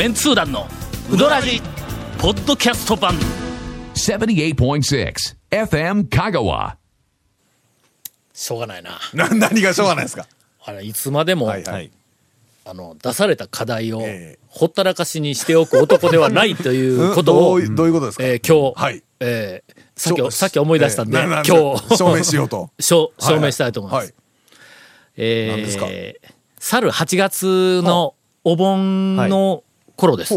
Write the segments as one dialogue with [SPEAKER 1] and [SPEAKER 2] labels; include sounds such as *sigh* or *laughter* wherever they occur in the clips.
[SPEAKER 1] メンツー団のウドラジポッドキャスト版。
[SPEAKER 2] 78.6 FM Kagawa.
[SPEAKER 1] しょうがないな。
[SPEAKER 3] な何がしょうがないですか？
[SPEAKER 1] あれいつまでも、
[SPEAKER 3] はいはい。
[SPEAKER 1] あの出された課題を
[SPEAKER 3] ええ。
[SPEAKER 1] ほったらかしにしておく男ではないという *laughs* ことを、
[SPEAKER 3] どういどういうことですか、
[SPEAKER 1] えー今日、
[SPEAKER 3] はい。
[SPEAKER 1] えーさっきさっき思い出したんで、
[SPEAKER 3] えーなな
[SPEAKER 1] 今日
[SPEAKER 3] 証明しようと。*laughs*
[SPEAKER 1] 証証明したいと思います。
[SPEAKER 3] はい
[SPEAKER 1] えー
[SPEAKER 3] 何ですか？
[SPEAKER 1] 去る8月のお盆の頃です。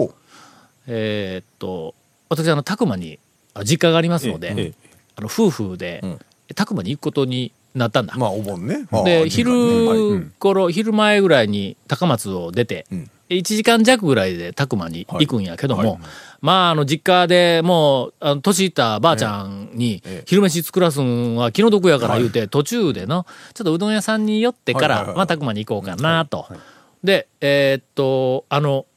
[SPEAKER 1] えーっと、私、あの、たくまに、あ実家がありますので、
[SPEAKER 4] ええ
[SPEAKER 1] あの夫婦で、たくまに行くことになったんだ。
[SPEAKER 3] まあお盆ね。あ
[SPEAKER 1] で、
[SPEAKER 3] あ
[SPEAKER 1] 昼
[SPEAKER 3] はい。
[SPEAKER 1] 頃、昼前ぐらいに高松を出て、
[SPEAKER 3] ん。
[SPEAKER 1] 1時間弱ぐらいでたくまに行くんやけども、
[SPEAKER 3] はい。はい
[SPEAKER 1] まあ、あの、実家でもう、あの、年いったばあちゃんに
[SPEAKER 3] ええ、
[SPEAKER 1] 昼飯作らすんは気の毒やから言うて、途中での、ちょっとうどん屋さんに寄ってから、
[SPEAKER 3] はいはいはい
[SPEAKER 1] まあ、たくまに行こうかなと。で、えーっと、あの、うん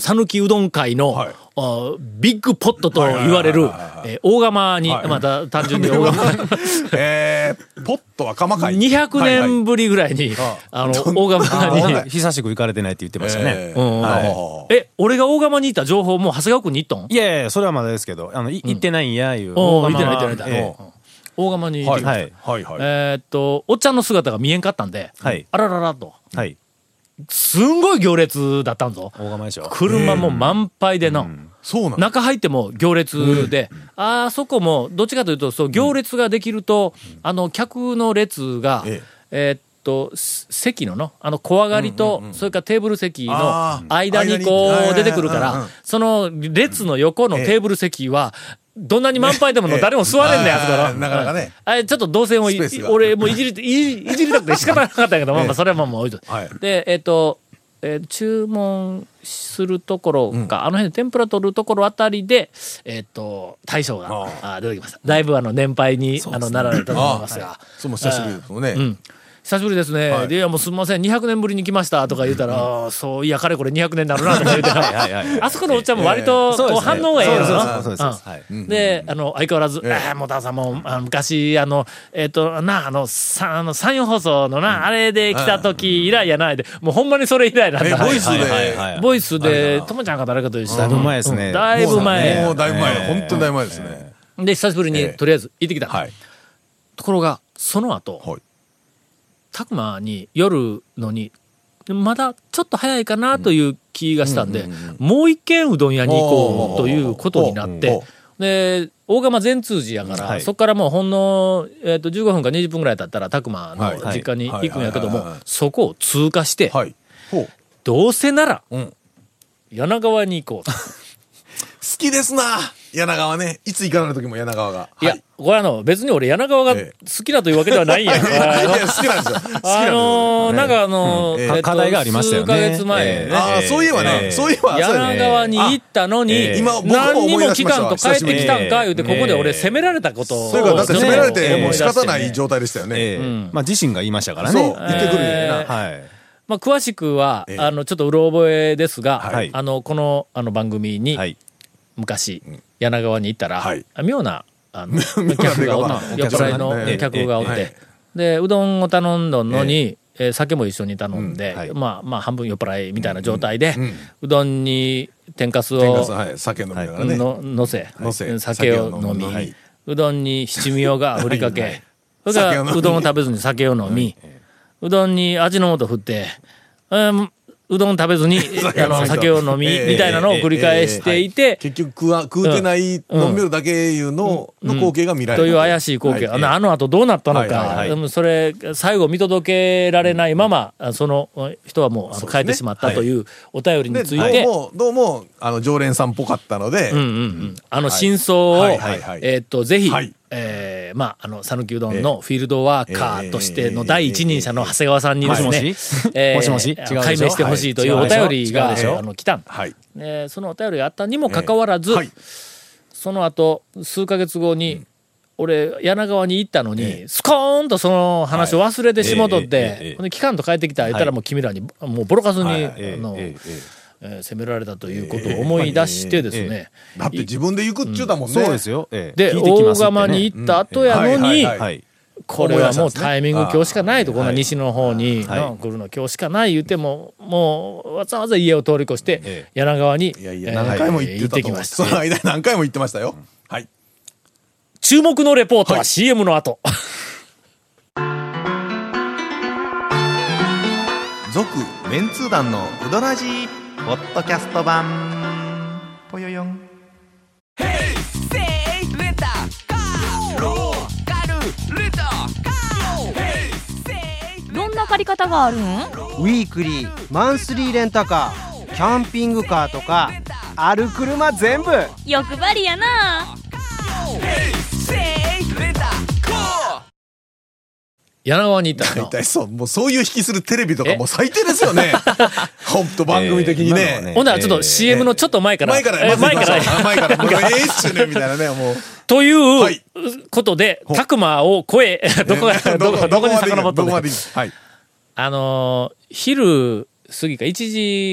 [SPEAKER 1] 讃岐うどん会の、
[SPEAKER 3] はい。
[SPEAKER 1] あビッグポットと言われる、えー大釜に、
[SPEAKER 3] はい。
[SPEAKER 1] また単純に *laughs* 大釜。
[SPEAKER 3] えー、ポットは釜会
[SPEAKER 1] 200年ぶりぐらいに、あの、大釜に、
[SPEAKER 3] はい
[SPEAKER 4] 久しく行かれてないって言ってましたね。
[SPEAKER 3] えー。
[SPEAKER 1] うん。
[SPEAKER 3] はい。
[SPEAKER 1] え、俺が大釜にいた情報もう長谷川君に行ったん？
[SPEAKER 4] いやいや、それはまだですけど、あの、い行ってないんや、いう。
[SPEAKER 1] 行ってない行ってない行ってない。
[SPEAKER 4] え
[SPEAKER 1] 大釜に行ってきた。
[SPEAKER 4] はい
[SPEAKER 3] はいはい
[SPEAKER 1] えーっと、おっちゃんの姿が見えんかったんで、
[SPEAKER 4] はい。
[SPEAKER 1] あらららと、
[SPEAKER 4] えはい。
[SPEAKER 1] すんごい行列だったんぞ。車も満杯での、
[SPEAKER 3] そうなんだ
[SPEAKER 1] 中入っても行列で、あそこもどっちかというと、そう行列ができると、あの、客の列が、
[SPEAKER 3] え
[SPEAKER 1] え。ーっと、す席のの、あの、小上がりと、それからテーブル席の間にこう出てくるからその列の横のテーブル席は、どんなに満杯でもの誰も座れんねん、
[SPEAKER 3] ええ
[SPEAKER 1] あそこの。
[SPEAKER 3] あーなかなかね。
[SPEAKER 1] あれ、ちょっと動線を俺、もういじり、いじりたくて仕方なかったんやけど、*laughs* まあまあ、それはまあもう置いとで、えっ、と、えー注文するところか、あの辺で天ぷら取るところあたりで、えっ、と、大将が
[SPEAKER 3] あ
[SPEAKER 1] あ出てきました。だいぶあの、年配に、あの、なられたと思いますが。
[SPEAKER 3] そうも久しぶりですもんね、
[SPEAKER 1] うん。久しぶりですね。
[SPEAKER 3] はい。
[SPEAKER 1] で、いやもうすみません、200年ぶりに来ましたとか言うたら、そう、いや、かれこれ200年になるなとか言うて、
[SPEAKER 4] はいはいはい
[SPEAKER 1] あそこのおっちゃんも割と、こう
[SPEAKER 4] そうですね。
[SPEAKER 1] 反応がええな。
[SPEAKER 4] ですそうで
[SPEAKER 1] あの、相変わらず、
[SPEAKER 3] ええ。
[SPEAKER 1] えー、もたさんも、あの昔、あの、えっ、と、な、あの、さ、あの、山陽放送のな、あれで来た時以来やないで、もうほんまにそれ以来なんだ。
[SPEAKER 3] えボイスで、
[SPEAKER 4] はいはいはい
[SPEAKER 1] ボイスで、ともちゃんか誰かと一緒
[SPEAKER 4] だいぶ前ですね。
[SPEAKER 1] うん。だいぶ前。
[SPEAKER 3] もうだいぶ前、
[SPEAKER 4] ええ。
[SPEAKER 3] 本当にだいぶ前ですね、
[SPEAKER 1] で、久しぶりに、
[SPEAKER 3] ええ。
[SPEAKER 1] とりあえず行ってきた。
[SPEAKER 3] はい。
[SPEAKER 1] ところが、その後、
[SPEAKER 3] はい
[SPEAKER 1] たくまに夜のに、まだちょっと早いかなという気がしたんで、もう一軒うどん屋に行こうということになってで、大釜善通寺やから、
[SPEAKER 4] はい。
[SPEAKER 1] そこからもうほんの、えっと15分か20分ぐらい経ったら、たくまの
[SPEAKER 3] はい
[SPEAKER 1] 実家に行くんやけどもそこを通過して、どうせなら、
[SPEAKER 3] うん。
[SPEAKER 1] 柳川に行こうと。*laughs*
[SPEAKER 3] きですな柳川ね。いつ行かない時も柳川が。
[SPEAKER 1] いや、これあの、別に俺柳川が
[SPEAKER 3] え
[SPEAKER 1] 好きだというわけではないんや。*laughs*
[SPEAKER 3] いやいや好きなんですよ。好きなんですよ。
[SPEAKER 1] あのー、なんかあのー
[SPEAKER 3] うん。え
[SPEAKER 4] え。
[SPEAKER 1] えっと
[SPEAKER 4] 課題がありましたよね。
[SPEAKER 1] 数ヶ月前ね、
[SPEAKER 4] ええ。
[SPEAKER 3] ああそういえばね、
[SPEAKER 4] ええ。
[SPEAKER 3] そういえば
[SPEAKER 1] 柳川に行ったのに、
[SPEAKER 4] ええ。
[SPEAKER 3] 今僕も
[SPEAKER 1] 何にも期間と帰ってきたんか言うて、ここで俺
[SPEAKER 4] ええ
[SPEAKER 1] 責められたことを。
[SPEAKER 3] それからだって責められてもう仕方ない状態でしたよね、
[SPEAKER 4] ええ。
[SPEAKER 1] ん
[SPEAKER 4] まあ自身が言いましたから
[SPEAKER 3] そう
[SPEAKER 4] ね。
[SPEAKER 3] 言ってくるんやな、
[SPEAKER 1] え。ー
[SPEAKER 4] はい。
[SPEAKER 1] まあ、詳しくは、
[SPEAKER 3] ええ。
[SPEAKER 1] あの、ちょっとうろ覚えですが、
[SPEAKER 4] はい。
[SPEAKER 1] あの、この、あの番組に、
[SPEAKER 4] はい。
[SPEAKER 1] 昔、柳川に行ったら、
[SPEAKER 3] はい。
[SPEAKER 1] 妙な、あの、*laughs* 客がおっ
[SPEAKER 3] まあ
[SPEAKER 1] 酔っ払いの
[SPEAKER 3] お客
[SPEAKER 1] がおって、
[SPEAKER 3] ええ
[SPEAKER 1] で、うどんを頼んだのに、えー酒も一緒に頼んで、
[SPEAKER 4] うんはい。
[SPEAKER 1] まあ、まあ、半分酔っ払いみたいな状態で、う
[SPEAKER 3] うん。
[SPEAKER 1] どんに天かすを
[SPEAKER 3] 酒飲みながらね、
[SPEAKER 1] ののせ、
[SPEAKER 3] のせ。
[SPEAKER 1] 酒を飲み、
[SPEAKER 3] はい。う
[SPEAKER 1] どんに七味をが振りかけ、
[SPEAKER 3] はい。
[SPEAKER 1] それからうどんを食べずに酒を飲み、うどんに味の素振って、えーうどん食べずに *laughs* あの酒を飲み、
[SPEAKER 3] ええ
[SPEAKER 1] みたいなのを繰り返していて、
[SPEAKER 3] 結局食わ食うてない、
[SPEAKER 1] うん。
[SPEAKER 3] 飲みよるだけいうの、の光景が見られる。
[SPEAKER 1] という怪しい光景、
[SPEAKER 3] はい。
[SPEAKER 1] あの後どうなったのか、それ、最後見届けられないまま、あその人はもうあの帰ってしまったというお便りに
[SPEAKER 3] で
[SPEAKER 1] ついて、
[SPEAKER 3] どうもどうもあの常連さんっぽかったので、
[SPEAKER 1] うんうんうん、あの真相を、
[SPEAKER 3] はいはいはい。
[SPEAKER 1] えーっと、ぜひ、
[SPEAKER 3] はい。
[SPEAKER 1] えーまあ、あの、讃岐うどんのフィールドワーカーとしての第一人者の長谷川さんにですね、
[SPEAKER 4] もしもし？
[SPEAKER 1] えー
[SPEAKER 4] もしもし？違うでしょ？
[SPEAKER 1] 解明してほしいというお便りが、あの、来たん。
[SPEAKER 3] はい。
[SPEAKER 1] でそのお便りがあったにもかかわらず、
[SPEAKER 3] はい
[SPEAKER 1] その後、数ヶ月後に、俺、柳川に行ったのに、スコーンとその話を忘れてしもとっ
[SPEAKER 4] ええええええ、
[SPEAKER 1] てほんで、期間と帰ってきた言ったらもう君らに、もうボロカスに、
[SPEAKER 3] はい。
[SPEAKER 1] あの、
[SPEAKER 4] え
[SPEAKER 1] ー責められたということを思い出してですね、
[SPEAKER 3] だって自分で行くっちゅうだもんね、
[SPEAKER 4] そうですよ。ええ。
[SPEAKER 1] で、大釜に行った後やのに。これはもうタイミング今日しかないと、こんな
[SPEAKER 3] はい
[SPEAKER 1] 西の方に、
[SPEAKER 4] は
[SPEAKER 1] 来るの今日しかない言っても、もうわざわざ家を通り越して、
[SPEAKER 4] え
[SPEAKER 1] 柳川に、
[SPEAKER 3] いやいや、
[SPEAKER 1] えー
[SPEAKER 3] 何回も言って
[SPEAKER 1] きました。
[SPEAKER 3] その間に何回も言ってましたよ。はい。
[SPEAKER 1] 注目のレポートは
[SPEAKER 3] はい。
[SPEAKER 1] CM の後。
[SPEAKER 5] 続メンツー団のウドラジーポッドキャスト版。ぽよよん。
[SPEAKER 6] どんな借り方があるん？
[SPEAKER 7] ウィークリーマンスリーレンタカーキャンピングカーとかある車全部。
[SPEAKER 6] 欲張りやな
[SPEAKER 1] 柳川に行ったの
[SPEAKER 3] 大。体そう、もうそういう引きするテレビとかもう最低ですよね。ほんと番組的にね。
[SPEAKER 1] ほんならちょっと CM のちょっと前から。
[SPEAKER 3] 前から、
[SPEAKER 1] え前から。
[SPEAKER 3] あ前から、*laughs* もうええっすよね、みたいなね、もう。
[SPEAKER 1] という
[SPEAKER 3] はい。
[SPEAKER 1] ことで、
[SPEAKER 3] ほ
[SPEAKER 1] たくまを超え、*laughs* どこが、どこ、どこに遡ったの
[SPEAKER 3] どこまでいいはい。
[SPEAKER 1] あのー昼過ぎか1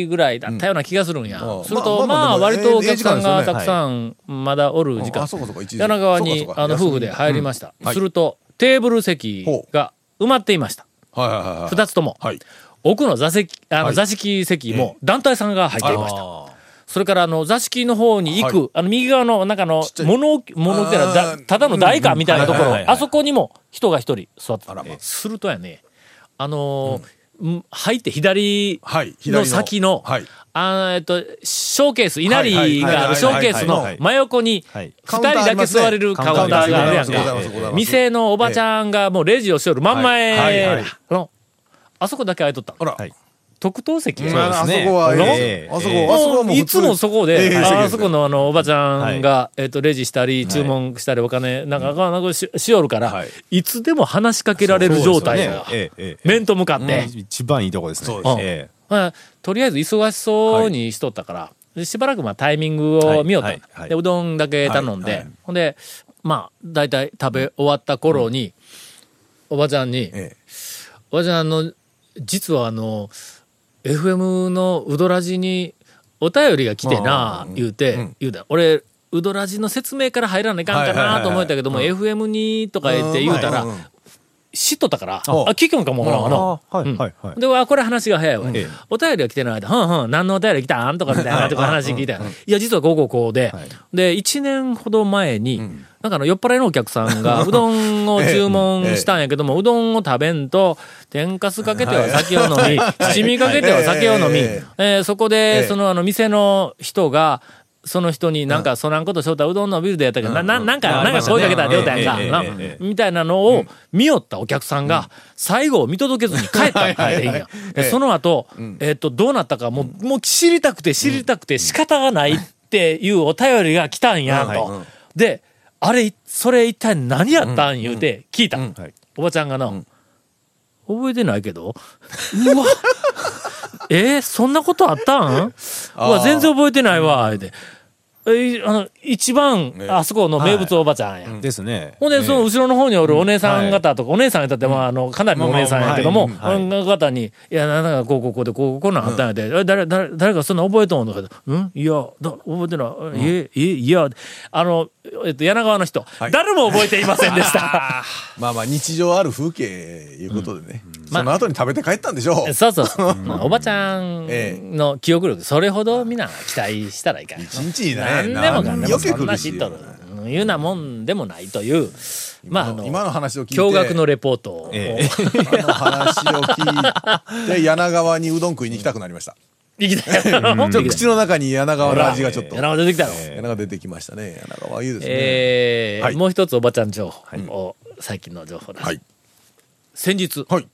[SPEAKER 1] 時ぐらいだったような気がするんや。
[SPEAKER 3] うん
[SPEAKER 1] すると、まあ、割とお
[SPEAKER 3] ええ
[SPEAKER 1] 客さんがたくさんまだおる時間。柳川にあの、夫婦で入りました。
[SPEAKER 3] はい。
[SPEAKER 1] すると、テーブル席が埋まっていました。
[SPEAKER 3] はいはいはいはい。
[SPEAKER 1] 二つとも。
[SPEAKER 3] はい。
[SPEAKER 1] 奥の座席、あの、
[SPEAKER 3] はい
[SPEAKER 1] 座敷席も団体さんが入っていました。
[SPEAKER 4] あ
[SPEAKER 1] それから、あの、座敷の方に行く、
[SPEAKER 3] はい
[SPEAKER 1] あの、右側の、なんかあの物置、物置からただの台かみたいなところあそこにも人が一人座ってた
[SPEAKER 3] あらま。
[SPEAKER 1] するとやね、あのーうん入って左
[SPEAKER 3] はい。
[SPEAKER 1] の先の、
[SPEAKER 3] はい。
[SPEAKER 1] あーえっと、ショーケース、稲荷があるショーケースの
[SPEAKER 4] はい
[SPEAKER 1] 真横に、
[SPEAKER 4] はい。
[SPEAKER 1] 二人だけ座れるカウンターがあるやんか。店のおばちゃんがもうレジをしよる真ん
[SPEAKER 3] はいはい。
[SPEAKER 1] 前
[SPEAKER 3] はい。
[SPEAKER 1] の、あそこだけ空いとった。
[SPEAKER 3] あら。
[SPEAKER 4] はい。
[SPEAKER 1] 特等席や。
[SPEAKER 3] うん
[SPEAKER 1] な
[SPEAKER 3] あそ
[SPEAKER 4] そうですね
[SPEAKER 3] こは、
[SPEAKER 4] ええ。
[SPEAKER 3] あそこ、あそこ
[SPEAKER 1] いつもそこで、
[SPEAKER 3] ええ。
[SPEAKER 1] ああそこのあの、おばちゃんが、えっと、レジしたり、注文したり、お金、なんか、なんかししよるから、
[SPEAKER 3] はい。
[SPEAKER 1] いつでも話しかけられる状態
[SPEAKER 4] ね。
[SPEAKER 1] が、面と向かって、
[SPEAKER 4] 一番いいとこですね。
[SPEAKER 3] そう
[SPEAKER 1] です
[SPEAKER 4] え
[SPEAKER 1] まあ、とりあえず忙しそうにしとったから、でしばらくまあタイミングを見ようと、
[SPEAKER 4] はいはいはい。
[SPEAKER 1] でうどんだけ頼んで、
[SPEAKER 3] はいはい。
[SPEAKER 1] ほんでまあ大体食べ終わった頃に、おばちゃんに、
[SPEAKER 3] ええ。
[SPEAKER 1] おばちゃんあの実はあの FM のうどらじにお便りが来てな言うて、
[SPEAKER 3] うん。
[SPEAKER 1] 言うた俺うどらじの説明から入らないかんかなと思ったけども、
[SPEAKER 3] はい
[SPEAKER 1] FM にとか言って言うたら、知っとったから、あ。
[SPEAKER 3] あ
[SPEAKER 1] 聞くんかもわから。
[SPEAKER 4] あはい
[SPEAKER 1] うん。
[SPEAKER 4] はいはい。
[SPEAKER 1] で、わこれ話が早いわ。
[SPEAKER 4] ええ
[SPEAKER 1] お便りが来てない間、ふんふん、何のお便り来たん？とかみたいなとか話聞いたよ。いや、実はこうこうこうで、
[SPEAKER 4] はい。
[SPEAKER 1] で、1年ほど前に、なんかあの、酔っ払いのお客さんが、*laughs* うどんを注文したんやけども、うどんを食べんと、天かすかけては酒を飲み、七味かけては酒を飲み、
[SPEAKER 3] え
[SPEAKER 1] えーそこ
[SPEAKER 3] え
[SPEAKER 1] で、
[SPEAKER 3] え
[SPEAKER 1] そのあの、店の人が、その人になんか、そらんことしょうたらうどんのビルでやったけど、な、ななんか、なんか声かけたら出ようたやんか、みたいなのを見よったお客さんが、最後を見届けずに帰ったんや。でその後、えっと、どうなったか、もう、もう知りたくて知りたくて仕方がないっていうお便りが来たんや、と。で、あれ、それ一体何やったん言うて聞いた。
[SPEAKER 4] はい。
[SPEAKER 1] おばちゃんがな、覚えてないけど、うわ、*laughs* えーそんなことあったん？うわ、全然覚えてないわ、言うて。えーあの、一番、あそこの名物おばちゃんや。
[SPEAKER 4] ですね。
[SPEAKER 1] ほんで、その後ろの方におるお姉さん方とか、お姉さんやったって、まあ、あの、かなりのお姉さんやけども、
[SPEAKER 4] まあまあはい。
[SPEAKER 1] うん方に、いや、なんか、こう、こう、こうで、こう、こうなんあったんやで、え誰、誰、誰かそんな覚えとんのかうん？いや、だ覚えてない。え、え、いや、あの、えっと、柳川の人、
[SPEAKER 3] はい。
[SPEAKER 1] 誰も覚えていませんでした。*laughs*
[SPEAKER 3] まあまあ、日常ある風景いうことでね。
[SPEAKER 1] まあ
[SPEAKER 3] その後に食べて帰ったんでしょう。
[SPEAKER 1] そうそう。*laughs* おばちゃん
[SPEAKER 3] え
[SPEAKER 1] の記憶力、それほどみんな期待したらいかん。
[SPEAKER 3] 一日にね、
[SPEAKER 1] 何でもかんでもそん。な知っとる。いうなもんでもないという、まあ、あの、
[SPEAKER 3] 今の話を聞いて。
[SPEAKER 1] 驚愕のレポートを、
[SPEAKER 4] え
[SPEAKER 3] 今の話を聞いて、*laughs* 柳川にうどん食いに行きたくなりました。
[SPEAKER 1] 行きたい。
[SPEAKER 3] ちょっと口の中に柳川の味がちょっと。
[SPEAKER 1] 柳川出てきたの。
[SPEAKER 3] 柳川出てきましたね。柳川いいですね。
[SPEAKER 1] えー
[SPEAKER 3] はい
[SPEAKER 1] もう一つおばちゃん情報を、最近の情報です。
[SPEAKER 3] はい。
[SPEAKER 1] 先日、
[SPEAKER 3] はい。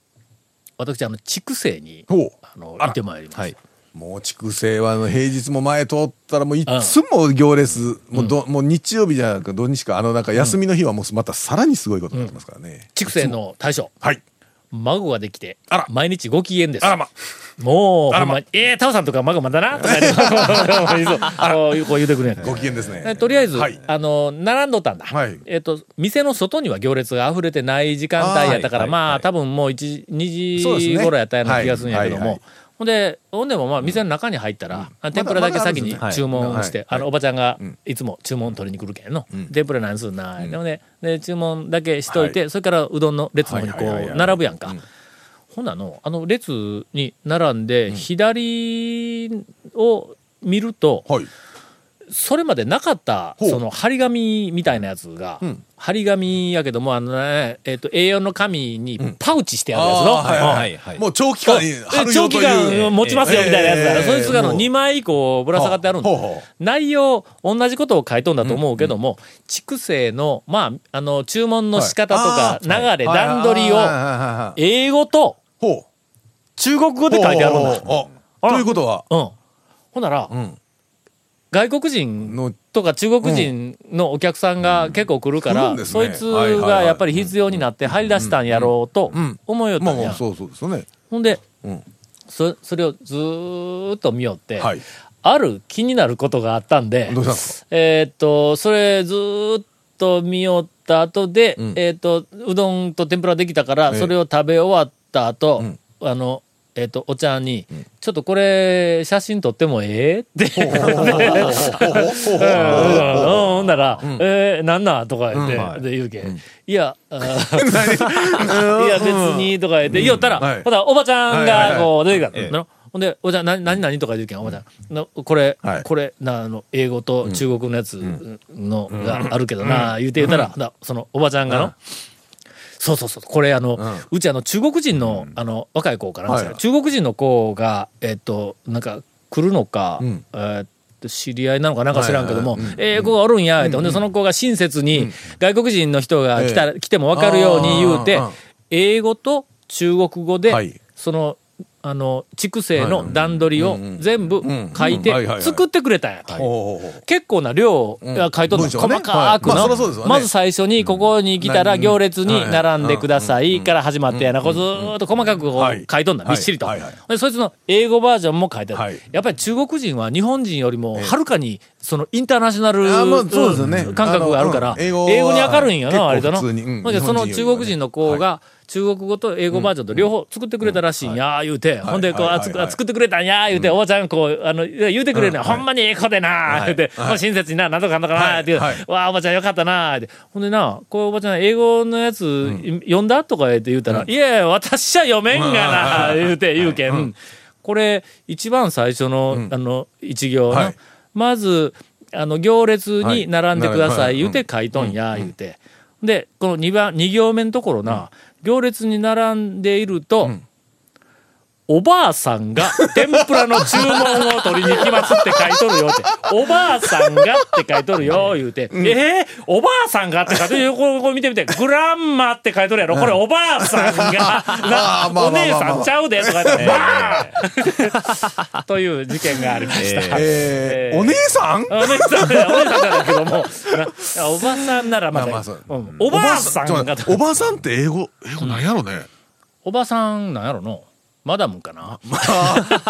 [SPEAKER 1] 私、あの、筑西に。あの、行ってまいりました。
[SPEAKER 4] はい。
[SPEAKER 3] もう筑西はあの平日も前通ったらもういつも行列、もうどもう日曜日じゃなく土日かあのなんか休みの日はもうまたさらにすごいことになってますからね。
[SPEAKER 1] 筑西の大将、
[SPEAKER 3] はい。
[SPEAKER 1] 孫ができて
[SPEAKER 3] あら、
[SPEAKER 1] 毎日ご機嫌です。
[SPEAKER 3] あらま。
[SPEAKER 1] もう、
[SPEAKER 3] あらま
[SPEAKER 1] えー、タオさんとか孫まだなとか言って、*laughs* こうこう言うてくるん
[SPEAKER 3] ご機嫌ですね。
[SPEAKER 1] えとりあえず、
[SPEAKER 3] はい
[SPEAKER 1] あの、並んどったんだ。
[SPEAKER 3] はい
[SPEAKER 1] えっ、と、店の外には行列が溢れてない時間帯やったから、
[SPEAKER 4] はい
[SPEAKER 1] まあ、
[SPEAKER 4] はい
[SPEAKER 1] 多分もう1、2時頃やったような気がするんやけども、ほほんで、ほんでもまあ店の中に入ったら、あ天ぷらだけ先に注文
[SPEAKER 3] はい。
[SPEAKER 1] して、
[SPEAKER 3] はい。
[SPEAKER 1] あの、おばちゃんがいつも注文取りに来るけんの。天ぷら何すんな、でもね、で、注文だけしといて、それからうどんの列の方にこう、並ぶやんか。ほんなの、あの列に並んで、左を見ると、
[SPEAKER 3] はい。
[SPEAKER 1] それまでなかった、その、張り紙みたいなやつが、
[SPEAKER 3] ん。
[SPEAKER 1] 張り紙やけども、あのね、えっ、と、A4 の紙にパウチしてあるやつの、
[SPEAKER 3] あーはい
[SPEAKER 1] うん
[SPEAKER 4] はいはい。
[SPEAKER 3] もう長期間に貼る
[SPEAKER 1] 長期。間持ちますよみたいなやつだ、
[SPEAKER 3] ええ
[SPEAKER 1] そいつがあの
[SPEAKER 3] もう。
[SPEAKER 1] 2枚以降ぶら下がってあるんだ。
[SPEAKER 3] ほうほう。ほ
[SPEAKER 1] 内容同じことを書いとんだと思うけども、畜生のまああの注文の仕方とか
[SPEAKER 3] はい。
[SPEAKER 1] 流れ、
[SPEAKER 3] はい。
[SPEAKER 1] 段取りを英語と。中国語で書いてあるんだ。
[SPEAKER 3] ということは、
[SPEAKER 1] うん。ほんなら、
[SPEAKER 3] ん
[SPEAKER 1] 外国人
[SPEAKER 3] の、
[SPEAKER 1] とか中国人のお客さんが結構来るから、
[SPEAKER 3] 来るんね。
[SPEAKER 1] そいつがやっぱり必要になって入り出したんやろうと
[SPEAKER 3] ん
[SPEAKER 1] 思いよったんや。
[SPEAKER 3] まあまあ、。そうそうですよね。
[SPEAKER 1] ほんで、
[SPEAKER 3] うん。
[SPEAKER 1] そそれをずーっと見よって、
[SPEAKER 3] はい。
[SPEAKER 1] ある気になることがあったんで、えーっと、それずーっと見よった後で、
[SPEAKER 3] ん。
[SPEAKER 1] えーっと、うどんと天ぷらできたから、
[SPEAKER 3] ええ。
[SPEAKER 1] それを食べ終わった後、
[SPEAKER 3] ん。
[SPEAKER 1] あの、えーっと、お茶に、ちょっとこれ、写真撮ってもええ？って。うん。ほんなら、えー、なんなん？とか言って、
[SPEAKER 3] はい。
[SPEAKER 1] で言うけ、いや、*laughs* いや、別に、とか言って、言おったら、
[SPEAKER 3] はい。
[SPEAKER 1] ほら、おばちゃんが、こう、出てきた
[SPEAKER 4] ええ。
[SPEAKER 1] の。ほんで、おばちゃん、な、なになにとか言うけん、おばちゃん。なこれ、
[SPEAKER 3] はい。
[SPEAKER 1] これ、な、あの、英語と中国のやつの、があるけどな、言うて言うたら、だその、おばちゃんがの、そうそうそう、これあの、うちあの、中国人の、あの、若い子かな、
[SPEAKER 3] はい
[SPEAKER 1] 中国人の子が、えっと、なんか、来るのか、
[SPEAKER 3] ん。
[SPEAKER 1] えーっと知り合いなのかなんか知らんけども、ええ子がおるんや、ってほんで、その子が親切に、外国人の人が来た、来ても分かるように言うて英語と中国語で、
[SPEAKER 3] はい。
[SPEAKER 1] その、あの、畜生の段取りを全部
[SPEAKER 3] ん。
[SPEAKER 1] 書いて作ってくれたんやと。結構な量が書いとるの、
[SPEAKER 3] 文章ね。
[SPEAKER 1] 細かくの、
[SPEAKER 3] はい。ま
[SPEAKER 1] ず最初にここに来たら
[SPEAKER 3] うん。
[SPEAKER 1] 行列に並んでくださいから始まってやな、ずーっと細かく書いとんだ、び
[SPEAKER 3] はい。
[SPEAKER 1] っしりと。でそいつの英語バージョンも書いてある。
[SPEAKER 3] はい。
[SPEAKER 1] やっぱり中国人は日本人よりもはるかにそのインターナショナル感覚があるから、
[SPEAKER 3] 英語
[SPEAKER 1] に明るいんやな、割とその中国人の子
[SPEAKER 3] は
[SPEAKER 1] が、中国語と英語バージョンと両方作ってくれたらしいんや、言うて、ほんで、こう、
[SPEAKER 3] はい
[SPEAKER 1] あ作ってくれたんや、言うて、おばちゃん、こう、あの、言うてくれるのほんまにええ子でな、言うて、親切にな、なんとかなんとかな、って言うわあ、おばちゃんよかったな、って。ほんでな、こう、おばちゃん、英語のやつ、読んだとか言って言うたら、いや私は読めんがな、言うて、言うけん。これ、一番最初の、あの、一行な。
[SPEAKER 3] はい。
[SPEAKER 1] まず、あの、行列に並んでください言うて書いとんや、言うて。で、この2番、二行目のところな、行列に並んでいると、おばあさんが天ぷらの注文を取りに来ますって書いとるよって。おばあさんがって書いとるよ、言うて。えー、おばあさんがって書いてるよ。ここ見てみて。グランマって書いとるやろ。これおばあさんが、*laughs* なお姉さんちゃうで、とか言って、バ *laughs* という事件がありました。
[SPEAKER 3] えー、
[SPEAKER 1] えー。
[SPEAKER 3] お姉さん？
[SPEAKER 1] お姉さんだお姉さんだけども、なおばさんならまだ
[SPEAKER 3] まあまあ
[SPEAKER 1] おばあさんが
[SPEAKER 3] おばさんって。英語、英語なんやろね。
[SPEAKER 1] おばさんなんやろの？マダムかな？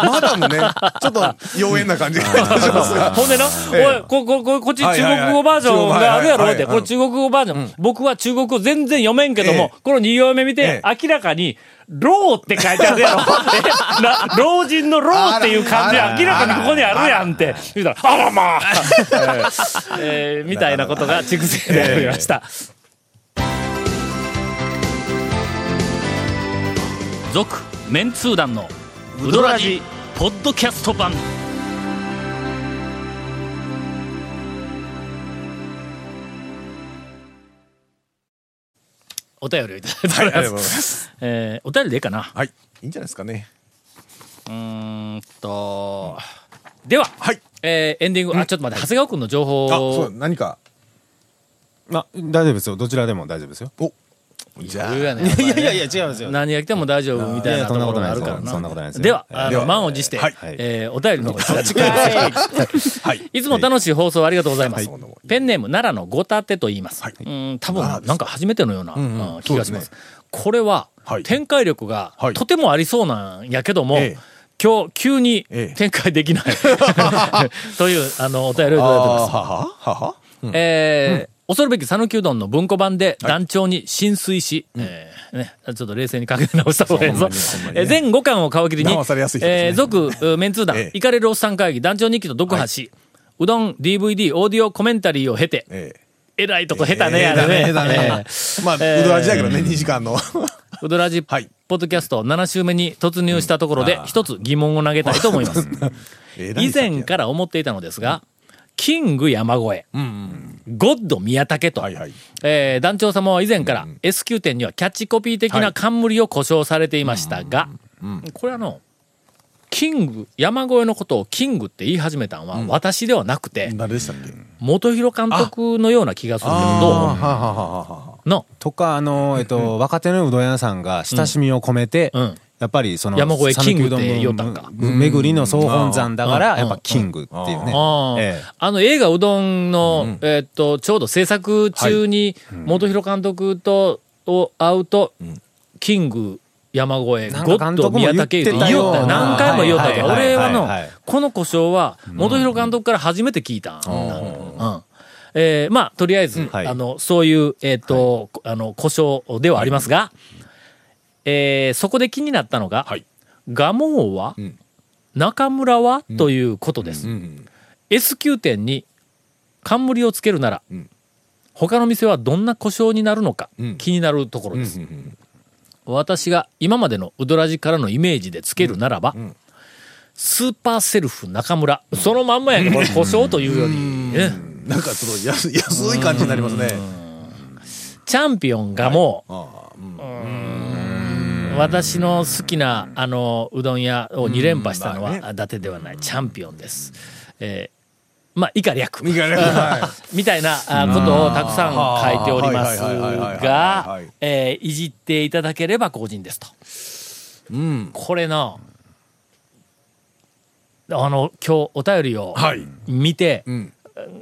[SPEAKER 3] マダムね、ちょっと妖艶な感じがしますが。*laughs*
[SPEAKER 1] ほんでな、
[SPEAKER 3] ええ。
[SPEAKER 1] おい、こ、こ、こ、こっち中国語バージョンがあるやろ？って、これ中国語バージョン。僕は中国語全然読めんけども
[SPEAKER 3] え、
[SPEAKER 1] この二行目見て
[SPEAKER 3] え、
[SPEAKER 1] 明らかに、老って書いてあるやろ。*laughs* 老人の老っていう漢字明らかにここにあるやんって。言うたら、あらまあ。*laughs* えーみたいなことが畜生でありました。続、メンツー団の、ウドラジ、ポッドキャスト版。お便りをいただいており
[SPEAKER 3] はい、ありがとうご
[SPEAKER 1] ます。
[SPEAKER 3] ざいます。
[SPEAKER 1] えーお便りでいいかな
[SPEAKER 3] はい。いいんじゃないですかね。
[SPEAKER 1] うーんと、では、
[SPEAKER 3] はい。
[SPEAKER 1] えーエンディング、あ、ちょっと待って、長谷川君の情報
[SPEAKER 3] あ、そう、何か。
[SPEAKER 4] あ大丈夫ですよどちらでも大丈夫ですよ
[SPEAKER 3] お、じゃあ、
[SPEAKER 4] いやいやいや違いますよ。
[SPEAKER 1] 何が来ても大丈夫みたいなところがあるからな。
[SPEAKER 4] そんなことないですよ。
[SPEAKER 1] では、満を持して、
[SPEAKER 3] はい。
[SPEAKER 1] えーお便りの方に
[SPEAKER 3] 近いはい。*laughs*
[SPEAKER 1] いつも楽しい放送ありがとうございます。
[SPEAKER 3] はい。
[SPEAKER 1] ペンネーム奈良のごたてと言います。
[SPEAKER 3] はい。
[SPEAKER 1] うん、多分なんか初めてのような、
[SPEAKER 3] んうん。
[SPEAKER 1] うん気がします。
[SPEAKER 3] そう
[SPEAKER 1] これは、
[SPEAKER 3] はい。
[SPEAKER 1] 展開力が
[SPEAKER 3] はい。
[SPEAKER 1] とてもありそうなんやけども、
[SPEAKER 3] ええ。
[SPEAKER 1] 今日急に
[SPEAKER 3] ええ。
[SPEAKER 1] 展開できない、*laughs* というあのお便りをいただいてます。
[SPEAKER 3] はははは。
[SPEAKER 1] えー恐るべき讃岐うどんの文庫版で団長に浸水し、えーね、ちょっと冷静に考え直した方がいいぞ
[SPEAKER 3] ね
[SPEAKER 1] え全5巻を皮切りに
[SPEAKER 3] ね。
[SPEAKER 1] えー続、*laughs* うメンツー団、
[SPEAKER 3] ええ。
[SPEAKER 1] イカれるおっさん会議、団長日記と読破し、うどん、DVD、オーディオコメンタリーを経て、
[SPEAKER 3] え
[SPEAKER 1] え。らいとこ下手ね、
[SPEAKER 3] え
[SPEAKER 1] あれね。
[SPEAKER 3] 下手ね
[SPEAKER 1] え
[SPEAKER 3] えまあ、うどらじだけどね、2時間の。
[SPEAKER 1] ー *laughs* うどらじ、
[SPEAKER 3] はい。
[SPEAKER 1] ポッドキャスト7週目に突入したところで、一つ疑問を投げたいと思います。*laughs* 以前から思っていたのですが、キング山越え、ゴッド宮武と、
[SPEAKER 3] はいはい。
[SPEAKER 1] えー団長様は以前から S q 店にはキャッチコピー的な冠を故障されていましたが、これあの、キング、山越えのことをキングって言い始めたのは私ではなくて、
[SPEAKER 3] 誰でしたっけ？
[SPEAKER 1] 元広監督のような気がするけど、どうの、
[SPEAKER 4] とか、あの、えっと、若手のうどん屋さんが親しみを込めて、
[SPEAKER 1] うん
[SPEAKER 4] やっぱりその、
[SPEAKER 1] 山越えキングって言おったんか。
[SPEAKER 4] 巡りの総本山だか
[SPEAKER 1] うん。
[SPEAKER 4] ら、やっぱキングっていうね。
[SPEAKER 1] あの映画うどんの、えーっと、ちょうど制作中に、元広監督と、を会うと、キング山越え、ゴッド宮武言おった何回も言おったけ俺はのこの故障は、元広監督から初めて聞いた。えーまあ、とりあえず、
[SPEAKER 4] はい。
[SPEAKER 1] あの、そういう、えーっと、あの、故障ではありますが、えーそこで気になったのが、
[SPEAKER 3] はい。
[SPEAKER 1] ガモ王は、
[SPEAKER 3] ん。
[SPEAKER 1] 中村は、ということです。
[SPEAKER 3] うん。
[SPEAKER 1] S q 店に冠をつけるなら、
[SPEAKER 3] ん。
[SPEAKER 1] 他の店はどんな故障になるのか、
[SPEAKER 3] ん。
[SPEAKER 1] 気になるところです、私が今までのウドラジからのイメージでつけるならば、スーパーセルフ中村そのまんまやけどこれ故障というより、ね
[SPEAKER 3] なんかちょっと安安い感じになりますね。
[SPEAKER 1] チャンピオンがもう、
[SPEAKER 3] ああうん
[SPEAKER 1] 私の好きなあのうどん屋を2連覇したのは、伊達ではないチャンピオンです。えーまあ、以下略。
[SPEAKER 3] いかねは
[SPEAKER 1] みたいなあことをたくさん書いております
[SPEAKER 3] はいはいはいはいはいはい
[SPEAKER 1] が
[SPEAKER 3] は、い
[SPEAKER 1] えーいじっていただければ個人ですと。
[SPEAKER 3] うん。
[SPEAKER 1] これな、あの、今日お便りを
[SPEAKER 3] はい。
[SPEAKER 1] 見て、
[SPEAKER 3] うん。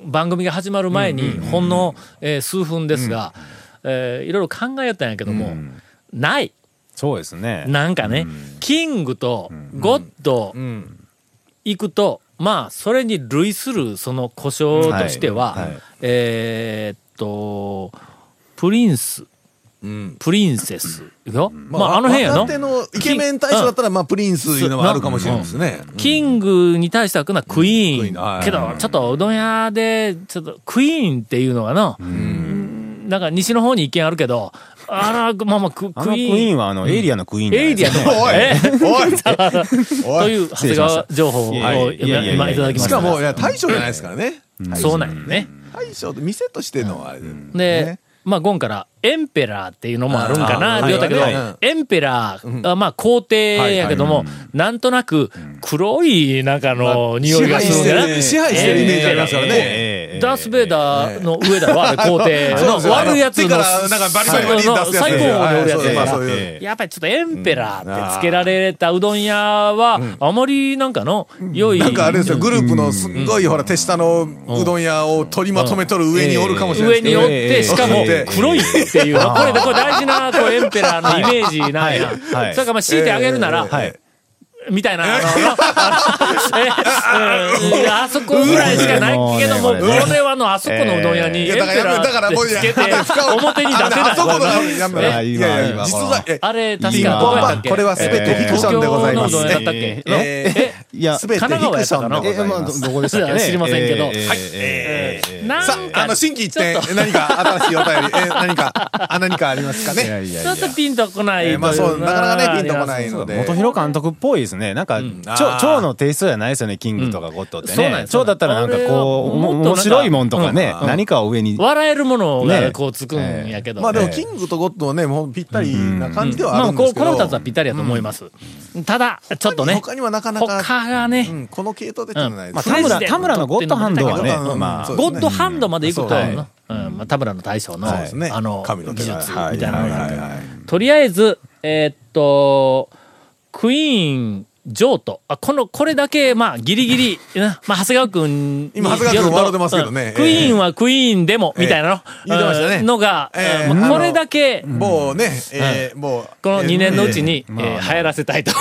[SPEAKER 1] 番組が始まる前に、ほんの、えー数分ですが、えーいろいろ考えたんやけども、ない。
[SPEAKER 4] そうですね。
[SPEAKER 1] なんかね、キングとゴッド
[SPEAKER 3] うん。
[SPEAKER 1] 行くと、まあ、それに類するその故障としては、
[SPEAKER 4] はい。はい。
[SPEAKER 1] えーっと、プリンス、
[SPEAKER 3] うん。
[SPEAKER 1] プリンセスよ？まあ、
[SPEAKER 3] あ
[SPEAKER 1] あの辺やの
[SPEAKER 3] のイケメン大将だったら、まあ、プリンスいうのもあるかもしれないですね。
[SPEAKER 1] キングに対してはクイーン。
[SPEAKER 3] ー
[SPEAKER 1] けど、ちょっとうどん屋で、ちょっとクイーンっていうのがの、なんか西の方に一見あるけど、あら、まあまあク、
[SPEAKER 4] あのクイ
[SPEAKER 1] クイーン。
[SPEAKER 4] ーンはあの、エイリアンのクイーン
[SPEAKER 1] エイリアンの。
[SPEAKER 4] いですか、
[SPEAKER 3] おい。
[SPEAKER 1] え？
[SPEAKER 3] おい。*laughs*
[SPEAKER 1] という長谷川情報を今いただきました。
[SPEAKER 3] しかも、いや、大将じゃないですからね。
[SPEAKER 1] そうなんよね。
[SPEAKER 3] 大将って店としてのあれ。
[SPEAKER 1] で
[SPEAKER 3] ね、
[SPEAKER 1] まあ、ゴンから、エンペラーっていうのもあるんかなって言ったけどエンペラー、あまあ、皇帝やけども、なんとなく、黒い、なんかの、匂いがするんだな。
[SPEAKER 3] 支配してるイメージありますからね。
[SPEAKER 4] ええ
[SPEAKER 1] ダース・ベイダーの上だろ、あれ、皇帝。悪いやつの、最高峰におるやつややっぱりちょっとエンペラーってつけられたうどん屋は、あまりなんかの、良い。
[SPEAKER 3] なんかあれですよ、グループのすんごい、ほら、手下のうどん屋を取りまとめとる上におるかもしれない
[SPEAKER 1] 上におって、しかも
[SPEAKER 3] ええ
[SPEAKER 1] 黒いっていう、これで、これ大事な、こう、エンペラーのイメージなんや。
[SPEAKER 4] はい。
[SPEAKER 1] それからまあ、強いてあげるなら、
[SPEAKER 3] はい。
[SPEAKER 1] みたいな、*laughs* あそこぐらいしかないけども、これはの、あそこのうどん屋にエンペ
[SPEAKER 3] いやだから
[SPEAKER 1] ラーつけて *laughs* 表に出せない。
[SPEAKER 3] あそこのやめ
[SPEAKER 4] え？
[SPEAKER 3] いやいや
[SPEAKER 4] 今
[SPEAKER 3] 実はえ
[SPEAKER 1] あれ、確か、どうやったっけ？
[SPEAKER 3] これは全てフィクションでございます。
[SPEAKER 1] 東京のうどん屋だったっけ？
[SPEAKER 3] え
[SPEAKER 1] え？
[SPEAKER 4] いや、
[SPEAKER 3] すべてフィクションでござい
[SPEAKER 4] え、まあ、どどこでしたっ
[SPEAKER 1] 知りませんけど。
[SPEAKER 4] ええ。
[SPEAKER 1] はい。
[SPEAKER 4] ええ。ええ。
[SPEAKER 1] なん
[SPEAKER 3] さあ、あの、新規一点、何か新しいお便り、え、何か、あ、何かありますか
[SPEAKER 4] いや
[SPEAKER 3] ね。
[SPEAKER 4] いやいや。
[SPEAKER 1] ちょっとピンとこないという。
[SPEAKER 3] えーまあそう、なかなかね、ピンとこないので。
[SPEAKER 4] 元広監督っぽいですね。なんか、
[SPEAKER 3] あ
[SPEAKER 4] 超
[SPEAKER 3] ー。
[SPEAKER 4] 超のテイストじゃないですよね、キングとかゴッドってね。
[SPEAKER 1] そうなん。で。す
[SPEAKER 4] 超だったらなんかこう、面白いもんとかね、
[SPEAKER 1] うん。
[SPEAKER 4] 何かを上に。
[SPEAKER 1] 笑えるものが
[SPEAKER 4] ね
[SPEAKER 1] こうつくんやけど。
[SPEAKER 3] まあでも、
[SPEAKER 1] ね
[SPEAKER 3] キングとゴッドはね、もうぴったりな感じではあ
[SPEAKER 1] まあ、こう
[SPEAKER 3] るんですけど。
[SPEAKER 1] この二つはぴったりだと思います。ただ、ちょっとね、
[SPEAKER 3] 他にはなかなか、
[SPEAKER 1] 他がね、
[SPEAKER 3] うん、この系統でっていうのはないで
[SPEAKER 4] まあ、
[SPEAKER 3] す。
[SPEAKER 4] 田村、田村のゴッドハンドはねまあ
[SPEAKER 1] ゴッドハンドまで行くと、
[SPEAKER 3] そう
[SPEAKER 1] うん。まあ、田村の大将の。あの、技術み
[SPEAKER 3] はい
[SPEAKER 1] たいなのが。ある
[SPEAKER 3] はいはいはい。
[SPEAKER 1] とりあえず、えーっと、クイーン、ジョート。あ、この、これだけ、まあ、ギリギリ、なまあ、長谷川くんに
[SPEAKER 3] 今長谷川笑ってますけどね。
[SPEAKER 1] うん。クイーンはクイーンでも、みたいなの、
[SPEAKER 3] 言ってましたね。
[SPEAKER 1] うんのが、これだけ、
[SPEAKER 3] もうね、えー、もう。
[SPEAKER 1] この2年のうちに、
[SPEAKER 3] え
[SPEAKER 1] え。ー流行らせたいと。*laughs*